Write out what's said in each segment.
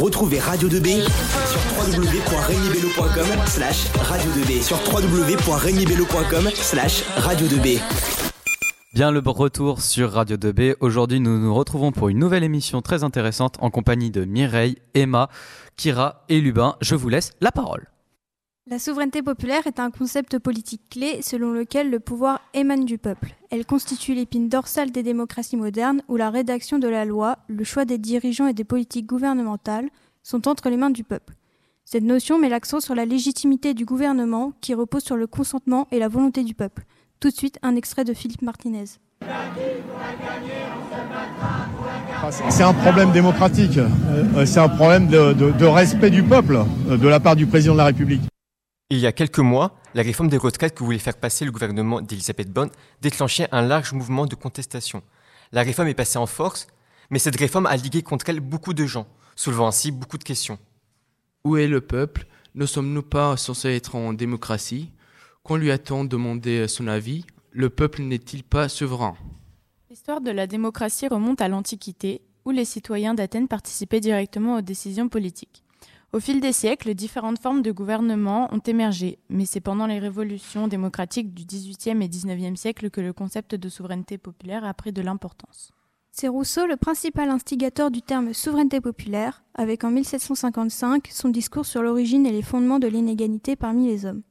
Retrouvez Radio 2B sur www.regnibello.com slash radio 2B sur www.regnibello.com slash radio 2B. Bien le retour sur Radio 2B. Aujourd'hui, nous nous retrouvons pour une nouvelle émission très intéressante en compagnie de Mireille, Emma, Kira et Lubin. Je vous laisse la parole. La souveraineté populaire est un concept politique clé selon lequel le pouvoir émane du peuple. Elle constitue l'épine dorsale des démocraties modernes où la rédaction de la loi, le choix des dirigeants et des politiques gouvernementales sont entre les mains du peuple. Cette notion met l'accent sur la légitimité du gouvernement qui repose sur le consentement et la volonté du peuple. Tout de suite, un extrait de Philippe Martinez. C'est un problème démocratique, euh, c'est un problème de, de respect du peuple euh, de la part du président de la République. Il y a quelques mois, la réforme des retraites que voulait faire passer le gouvernement d'Elisabeth Bonne déclenchait un large mouvement de contestation. La réforme est passée en force, mais cette réforme a ligué contre elle beaucoup de gens, soulevant ainsi beaucoup de questions. Où est le peuple? Ne sommes-nous pas censés être en démocratie? Qu'on lui a-t-on demandé son avis? Le peuple n'est-il pas souverain? L'histoire de la démocratie remonte à l'Antiquité, où les citoyens d'Athènes participaient directement aux décisions politiques. Au fil des siècles, différentes formes de gouvernement ont émergé, mais c'est pendant les révolutions démocratiques du XVIIIe et XIXe siècle que le concept de souveraineté populaire a pris de l'importance. C'est Rousseau le principal instigateur du terme souveraineté populaire, avec en 1755 son discours sur l'origine et les fondements de l'inégalité parmi les hommes.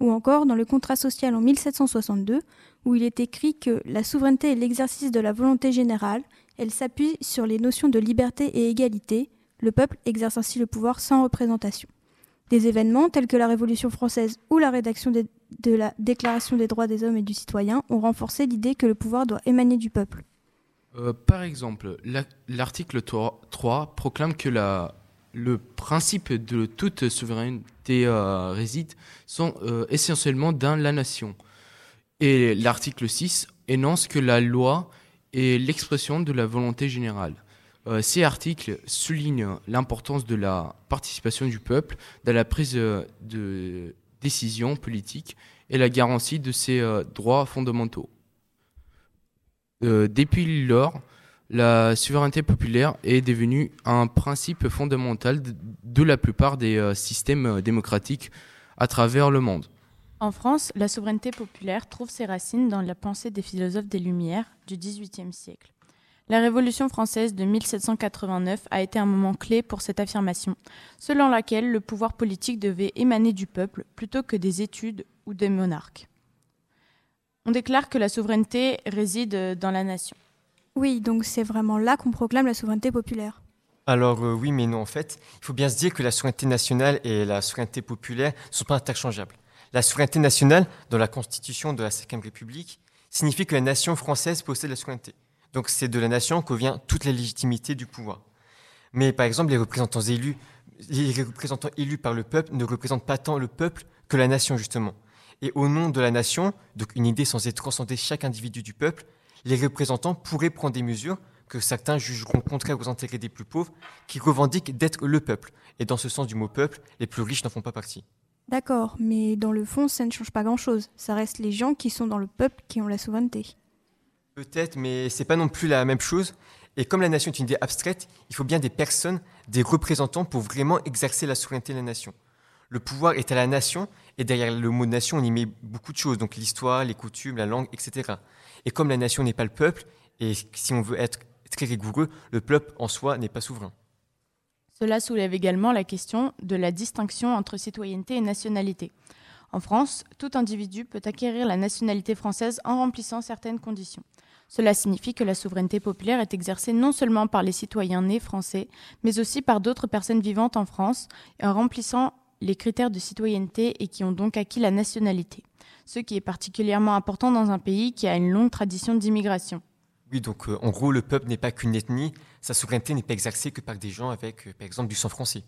Ou encore dans le contrat social en 1762, où il est écrit que la souveraineté est l'exercice de la volonté générale, elle s'appuie sur les notions de liberté et égalité, le peuple exerce ainsi le pouvoir sans représentation. Des événements tels que la Révolution française ou la rédaction de, la Déclaration des droits des hommes et du citoyen ont renforcé l'idée que le pouvoir doit émaner du peuple. Euh, par exemple, l'article 3, proclame que le principe de toute souveraineté euh, réside euh, essentiellement dans la nation. Et l'article 6 énonce que la loi est l'expression de la volonté générale. Euh, ces articles soulignent l'importance de la participation du peuple dans la prise de décision politique et la garantie de ses euh, droits fondamentaux. Euh, depuis lors, la souveraineté populaire est devenue un principe fondamental de la plupart des systèmes démocratiques à travers le monde. En France, la souveraineté populaire trouve ses racines dans la pensée des philosophes des Lumières du XVIIIe siècle. La Révolution française de 1789 a été un moment clé pour cette affirmation, selon laquelle le pouvoir politique devait émaner du peuple plutôt que des études ou des monarques. On déclare que la souveraineté réside dans la nation. Oui, donc c'est vraiment là qu'on proclame la souveraineté populaire. Alors euh, oui, mais non, en fait, il faut bien se dire que la souveraineté nationale et la souveraineté populaire ne sont pas interchangeables. La souveraineté nationale, dans la constitution de la Ve République, signifie que la nation française possède la souveraineté. Donc c'est de la nation que vient toute la légitimité du pouvoir. Mais par exemple, les représentants élus, les représentants élus par le peuple ne représentent pas tant le peuple que la nation justement. Et au nom de la nation, donc une idée censée transcender chaque individu du peuple, les représentants pourraient prendre des mesures que certains jugeront contraires aux intérêts des plus pauvres, qui revendiquent d'être le peuple. Et dans ce sens du mot peuple, les plus riches n'en font pas partie. D'accord, mais dans le fond, ça ne change pas grand-chose. Ça reste les gens qui sont dans le peuple qui ont la souveraineté. Peut-être, mais c'est pas non plus la même chose. Et comme la nation est une idée abstraite, il faut bien des personnes, des représentants pour vraiment exercer la souveraineté de la nation. Le pouvoir est à la nation, et derrière le mot nation, on y met beaucoup de choses, donc l'histoire, les coutumes, la langue, etc. Et comme la nation n'est pas le peuple, et si on veut être très rigoureux, le peuple en soi n'est pas souverain. Cela soulève également la question de la distinction entre citoyenneté et nationalité. En France, tout individu peut acquérir la nationalité française en remplissant certaines conditions. Cela signifie que la souveraineté populaire est exercée non seulement par les citoyens nés français, mais aussi par d'autres personnes vivantes en France en remplissant les critères de citoyenneté et qui ont donc acquis la nationalité, ce qui est particulièrement important dans un pays qui a une longue tradition d'immigration. Oui, donc euh, en gros, le peuple n'est pas qu'une ethnie, sa souveraineté n'est pas exercée que par des gens avec, euh, par exemple, du sang français.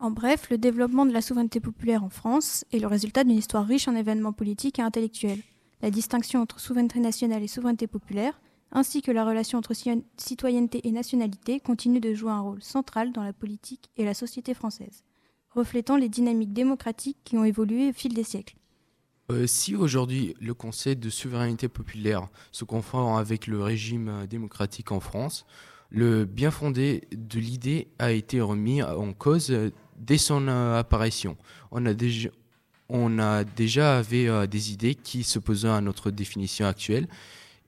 En bref, le développement de la souveraineté populaire en France est le résultat d'une histoire riche en événements politiques et intellectuels la distinction entre souveraineté nationale et souveraineté populaire, ainsi que la relation entre citoyenneté et nationalité continuent de jouer un rôle central dans la politique et la société française, reflétant les dynamiques démocratiques qui ont évolué au fil des siècles. Euh, si aujourd'hui le concept de souveraineté populaire se confond avec le régime démocratique en France, Le bien fondé de l'idée a été remis en cause dès son apparition. On a déjà, on a déjà avait des idées qui s'opposaient à notre définition actuelle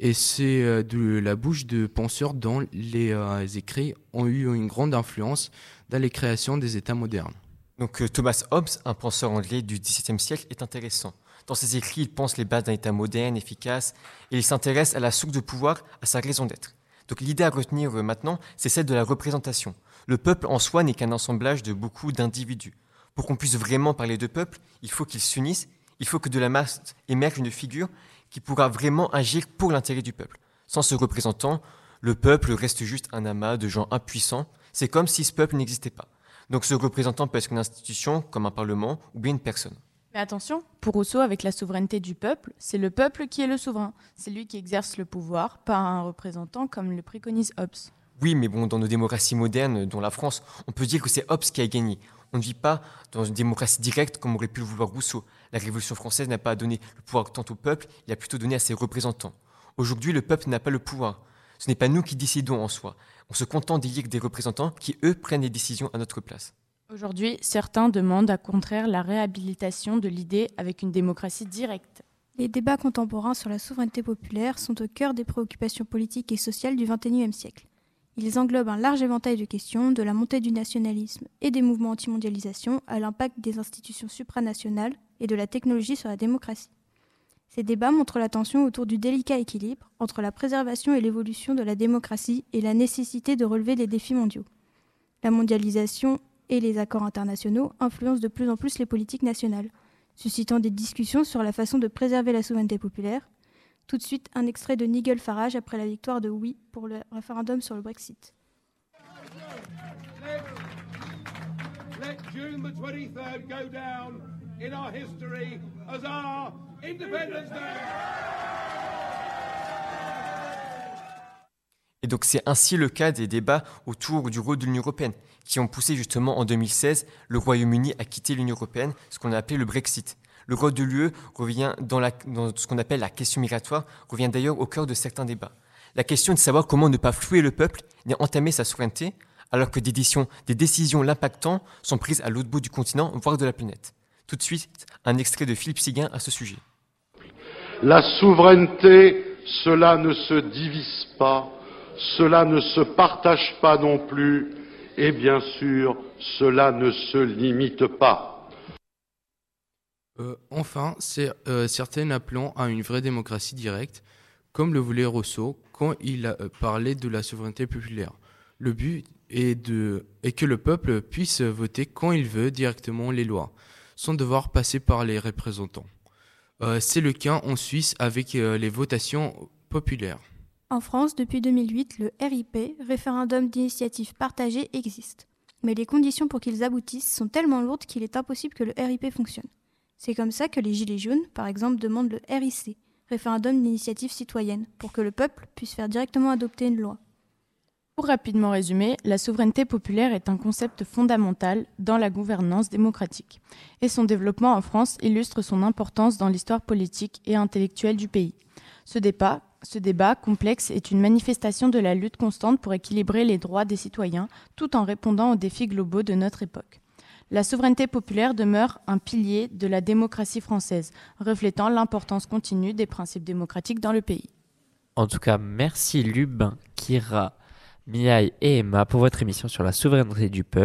et c'est euh, de la bouche de penseurs dont les euh, écrits ont eu une grande influence dans les créations des États modernes. Donc euh, Thomas Hobbes, un penseur anglais du XVIIe siècle, est intéressant. Dans ses écrits, il pense les bases d'un État moderne, efficace, et il s'intéresse à la source de pouvoir, à sa raison d'être. Donc l'idée à retenir maintenant, c'est celle de la représentation. Le peuple en soi n'est qu'un assemblage de beaucoup d'individus. Pour qu'on puisse vraiment parler de peuple, il faut qu'ils s'unissent, il faut que de la masse émerge une figure qui pourra vraiment agir pour l'intérêt du peuple. Sans ce représentant, le peuple reste juste un amas de gens impuissants. C'est comme si ce peuple n'existait pas. Donc ce représentant peut être une institution, comme un parlement, ou bien une personne. Mais attention, pour Rousseau, avec la souveraineté du peuple, c'est le peuple qui est le souverain. C'est lui qui exerce le pouvoir, pas un représentant comme le préconise Hobbes. Oui, mais bon, dans nos démocraties modernes, dont la France, on peut dire que c'est Hobbes qui a gagné. On ne vit pas dans une démocratie directe comme aurait pu le vouloir Rousseau. La Révolution française n'a pas donné le pouvoir tant au peuple, il a plutôt donné à ses représentants. Aujourd'hui, le peuple n'a pas le pouvoir. Ce n'est pas nous qui décidons en soi. On se contente d'élire des représentants qui, eux, prennent les décisions à notre place. Aujourd'hui, certains demandent à contraire la réhabilitation de l'idée avec une démocratie directe. Les débats contemporains sur la souveraineté populaire sont au cœur des préoccupations politiques et sociales du XXIe siècle. Ils englobent un large éventail de questions, de la montée du nationalisme et des mouvements anti-mondialisation à l'impact des institutions supranationales et de la technologie sur la démocratie. Ces débats montrent la tension autour du délicat équilibre entre la préservation et l'évolution de la démocratie et la nécessité de relever les défis mondiaux. La mondialisation et les accords internationaux influencent de plus en plus les politiques nationales, suscitant des discussions sur la façon de préserver la souveraineté populaire, tout de suite, un extrait de Nigel Farage après la victoire de Oui pour le référendum sur le Brexit. Let June the 23rd go down in our history as our Independence Day. Et donc c'est ainsi le cas des débats autour du rôle de l'Union européenne, qui ont poussé justement en 2016 le Royaume-Uni à quitter l'Union européenne, ce qu'on a appelé le Brexit. Le rôle de l'UE revient dans, ce qu'on appelle la question migratoire, revient d'ailleurs au cœur de certains débats. La question de savoir comment ne pas flouer le peuple ni entamer sa souveraineté, alors que des décisions, l'impactant sont prises à l'autre bout du continent, voire de la planète. Tout de suite, un extrait de Philippe Séguin à ce sujet. La souveraineté, cela ne se divise pas, cela ne se partage pas non plus, et bien sûr, cela ne se limite pas. Euh, enfin, euh, certains appelons à une vraie démocratie directe, comme le voulait Rousseau quand il euh, parlé de la souveraineté populaire. Le but est que le peuple puisse voter quand il veut directement les lois, sans devoir passer par les représentants. C'est le cas en Suisse avec les votations populaires. En France, depuis 2008, le RIP, référendum d'initiative partagée, existe. Mais les conditions pour qu'ils aboutissent sont tellement lourdes qu'il est impossible que le RIP fonctionne. C'est comme ça que les Gilets jaunes, par exemple, demandent le RIC, référendum d'initiative citoyenne, pour que le peuple puisse faire directement adopter une loi. Pour rapidement résumer, la souveraineté populaire est un concept fondamental dans la gouvernance démocratique, et son développement en France illustre son importance dans l'histoire politique et intellectuelle du pays. Ce débat, complexe est une manifestation de la lutte constante pour équilibrer les droits des citoyens tout en répondant aux défis globaux de notre époque la souveraineté populaire demeure un pilier de la démocratie française, reflétant l'importance continue des principes démocratiques dans le pays. En tout cas, merci Lubin, Kira, Miaï et Emma pour votre émission sur la souveraineté du peuple.